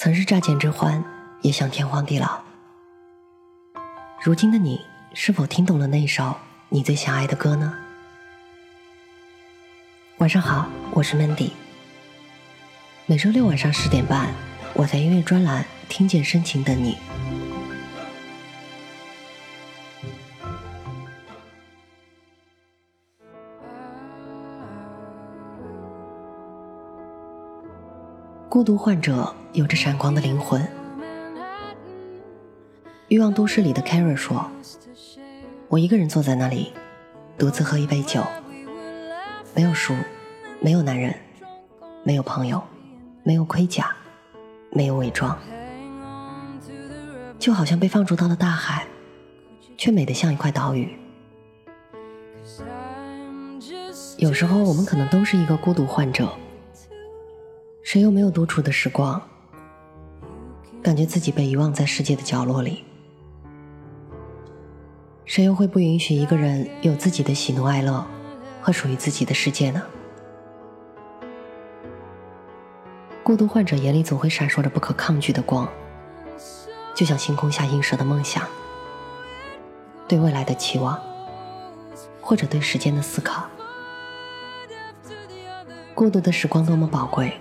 曾是乍见之欢，也想天荒地老。如今的你，是否听懂了那首你最想爱的歌呢？晚上好，我是 Mandy。每周六晚上十点半，我在音乐专栏听见深情的你。孤独患者有着闪光的灵魂。欲望都市里的 Kara 说：“我一个人坐在那里，独自喝一杯酒，没有书，没有男人，没有朋友，没有盔甲，没有伪装，就好像被放逐到了大海，却美得像一块岛屿。有时候，我们可能都是一个孤独患者。”谁又没有独处的时光？感觉自己被遗忘在世界的角落里。谁又会不允许一个人有自己的喜怒哀乐和属于自己的世界呢？孤独患者眼里总会闪烁着不可抗拒的光，就像星空下映射的梦想，对未来的期望，或者对时间的思考。孤独的时光多么宝贵！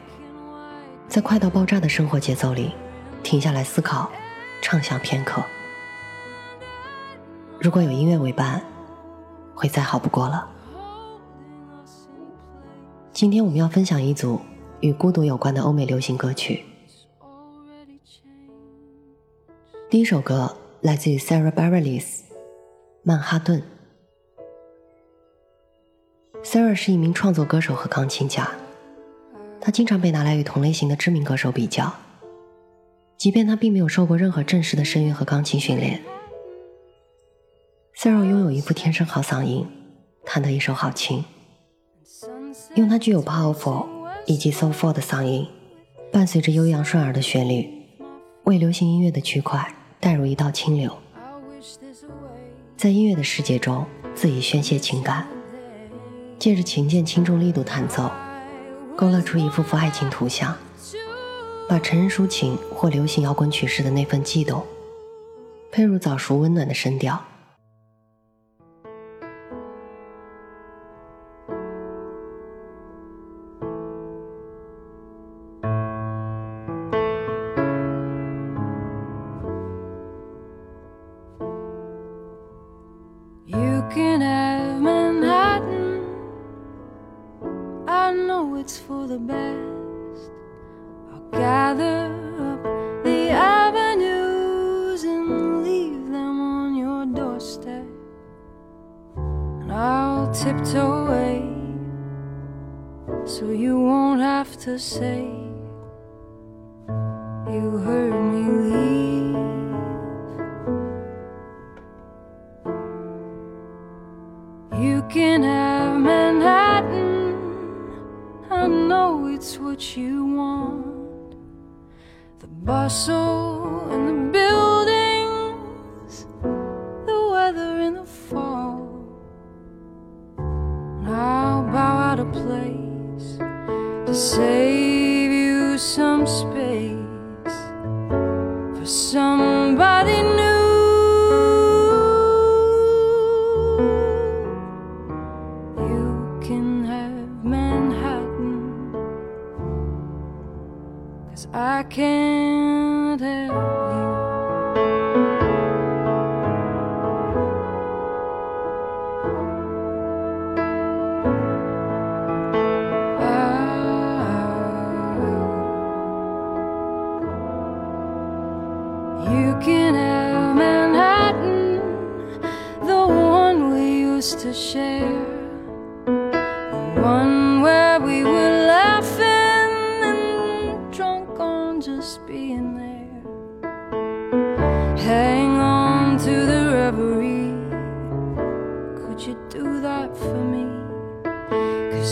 在快到爆炸的生活节奏里，停下来思考，畅想片刻。如果有音乐为伴，会再好不过了。今天我们要分享一组与孤独有关的欧美流行歌曲。第一首歌来自于 Sarah Bareilles，《曼哈顿》。Sarah 是一名创作歌手和钢琴家。他经常被拿来与同类型的知名歌手比较，即便他并没有受过任何正式的声乐和钢琴训练。Sarah 拥有一副天生好嗓音，弹得一手好琴，用他具有 powerful 以及 so f u l 的嗓音，伴随着悠扬顺耳的旋律，为流行音乐的区块带入一道清流，在音乐的世界中恣意宣泄情感，借着琴键轻重力度弹奏。勾勒出一幅幅爱情图像，把成人抒情或流行摇滚曲式的那份悸动，配入早熟温暖的声调。Away so you won't have to say you heard me leave. You can have Manhattan, I know it's what you want. The bustle and the somebody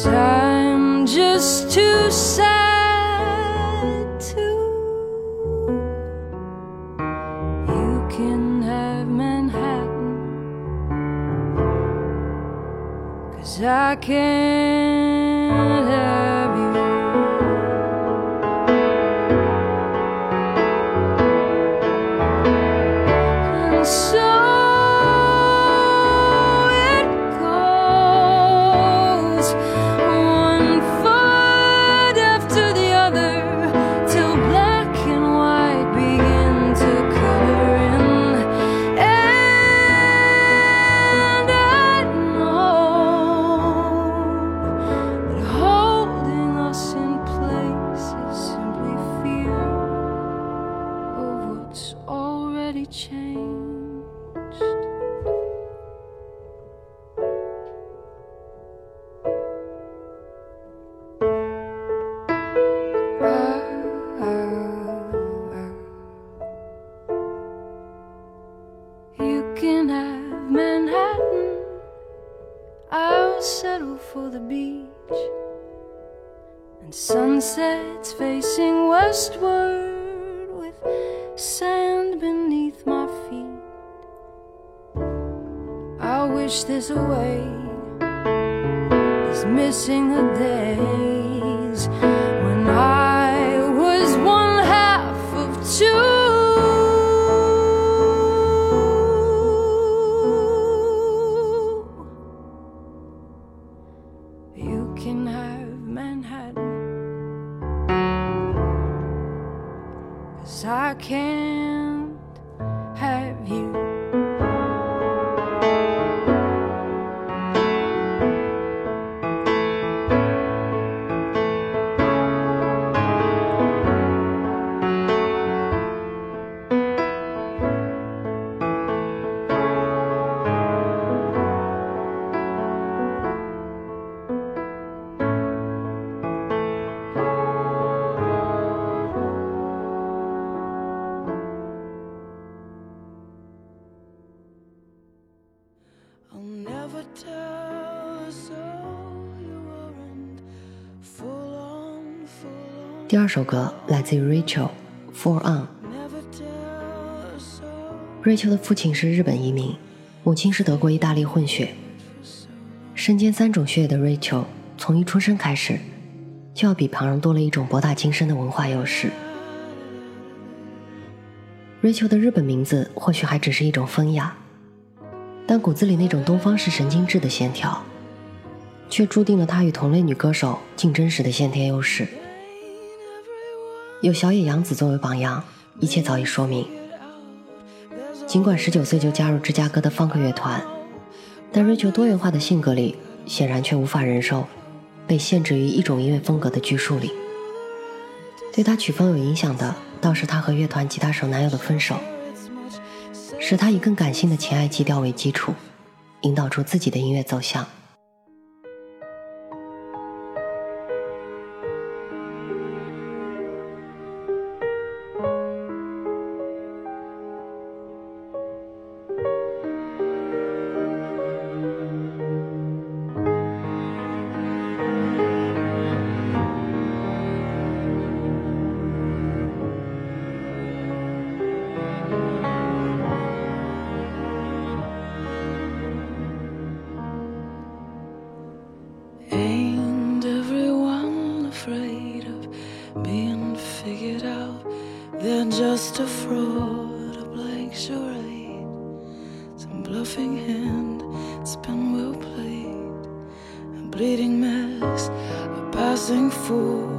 I'm just too sad to. You can have Manhattan Cause I can't have you. And so 第二首歌来自于 Rachel For On》。Rachel 的父亲是日本移民，母亲是德国意大利混血。身兼三种血液的 Rachel，从一出生开始，就要比旁人多了一种博大精深的文化优势。Rachel 的日本名字或许还只是一种风雅，但骨子里那种东方式神经质的线条，却注定了她与同类女歌手竞争时的先天优势。有小野洋子作为榜样，一切早已说明。尽管十九岁就加入芝加哥的 funk 乐团，但 Rachel 多元化的性格里，显然却无法忍受被限制于一种音乐风格的拘束里。对他曲风有影响的，倒是他和乐团吉他手男友的分手，使他以更感性的情爱基调为基础，引导出自己的音乐走向。Bleeding mess, a passing fool,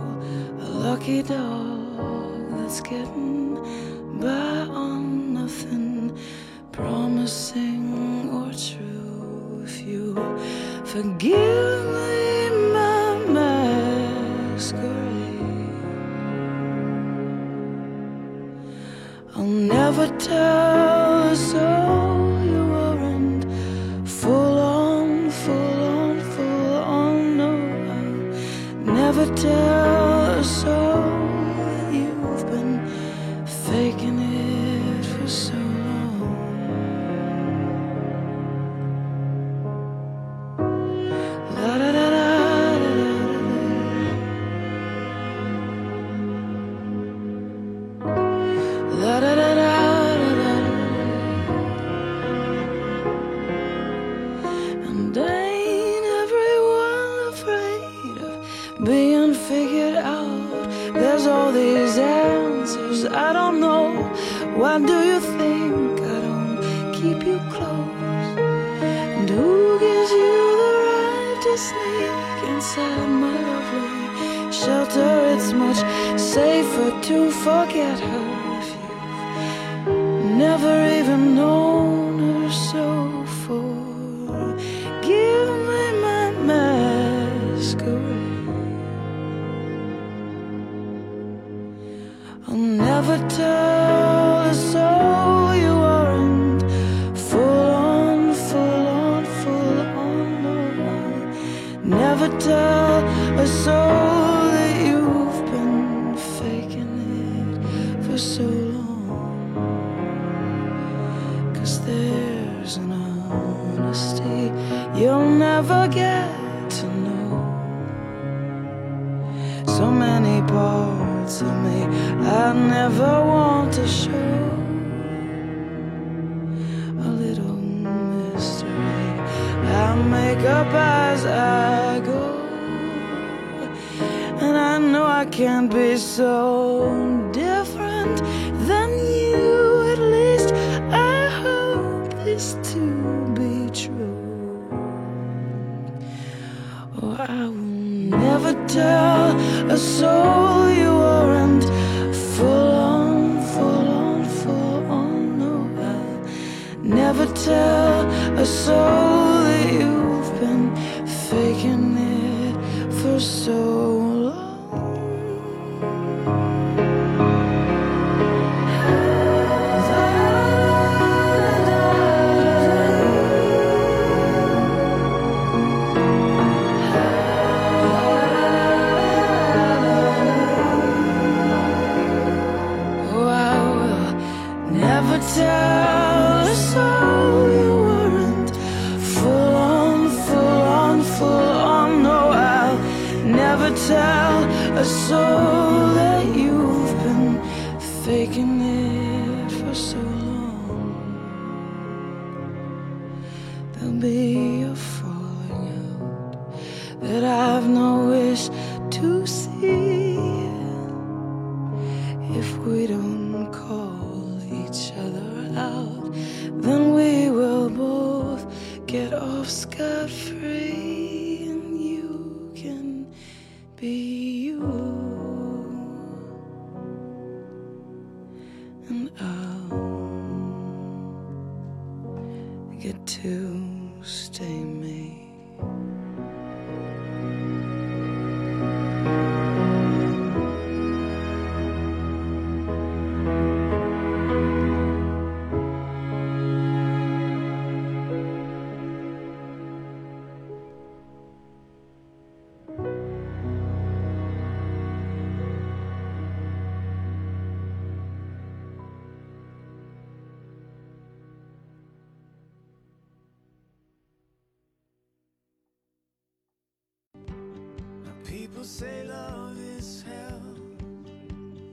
a lucky dog that's getting by on nothing promising or true. If you forgive me, my masquerade. I'll never tell jealous, so you've been faking it. Inside my lovely shelter? It's much safer to forget her if you've never even known her. So forgive me my masquerade. I'll never tell tell a soul that you've been faking it for so long. Cause there's an honesty you'll never get to know. So many parts to me. I never want to show a little mystery. I make up can't be so different than you. At least I hope this to be true. Oh, I will never tell a soul you aren't full on, full on, full on. No, I'll never tell a soul that you've been faking it for so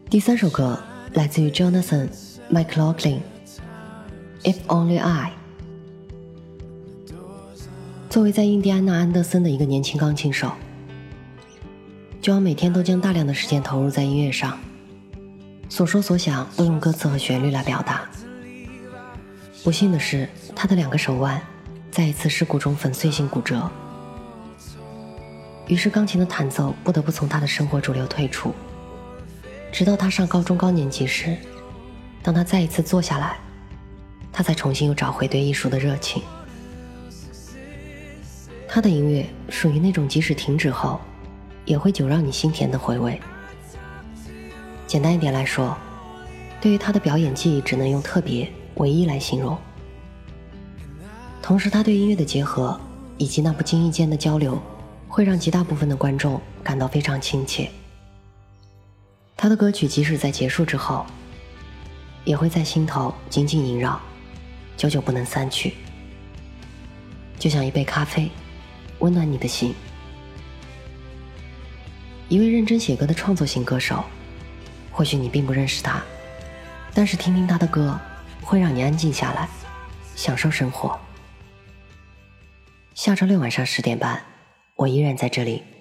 第三首歌来自于 Jonathan McLaughlin，《If Only I》。作为在印第安纳安德森的一个年轻钢琴手，Jon 每天都将大量的时间投入在音乐上，所说所想都用歌词和旋律来表达。不幸的是，他的两个手腕在一次事故中粉碎性骨折，于是钢琴的弹奏不得不从他的生活主流退出。直到他上高中高年级时，当他再一次坐下来，他才重新又找回对艺术的热情。他的音乐属于那种即使停止后，也会久让你心甜的回味。简单一点来说，对于他的表演技艺，只能用特别、唯一来形容。同时，他对音乐的结合以及那不经意间的交流，会让极大部分的观众感到非常亲切。他的歌曲即使在结束之后，也会在心头紧紧萦绕，久久不能散去。就像一杯咖啡，温暖你的心。一位认真写歌的创作型歌手，或许你并不认识他，但是听听他的歌，会让你安静下来，享受生活。下周六晚上十点半，我依然在这里。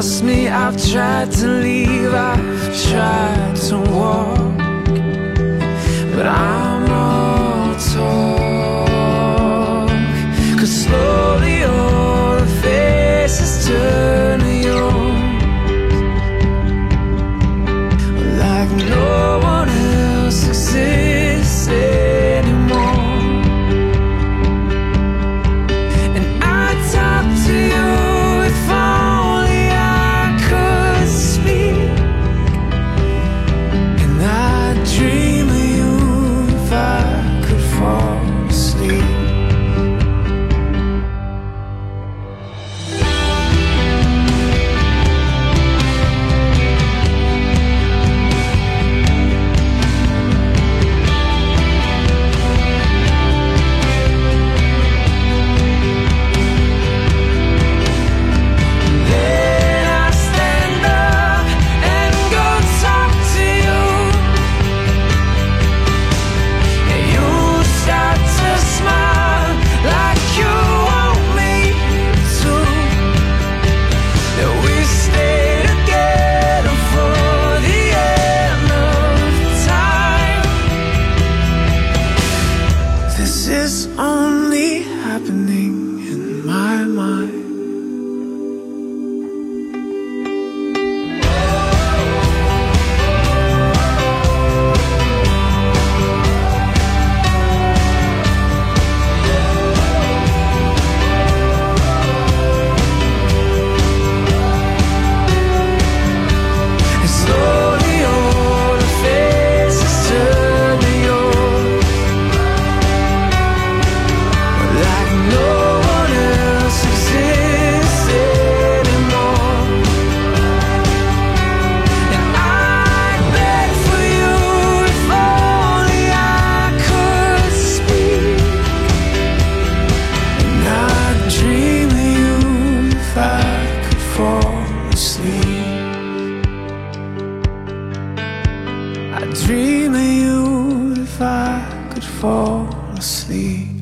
Trust me, I've tried to leave, I've tried to walk, but I'm all talk. Cause slowly all the faces turn. asleep.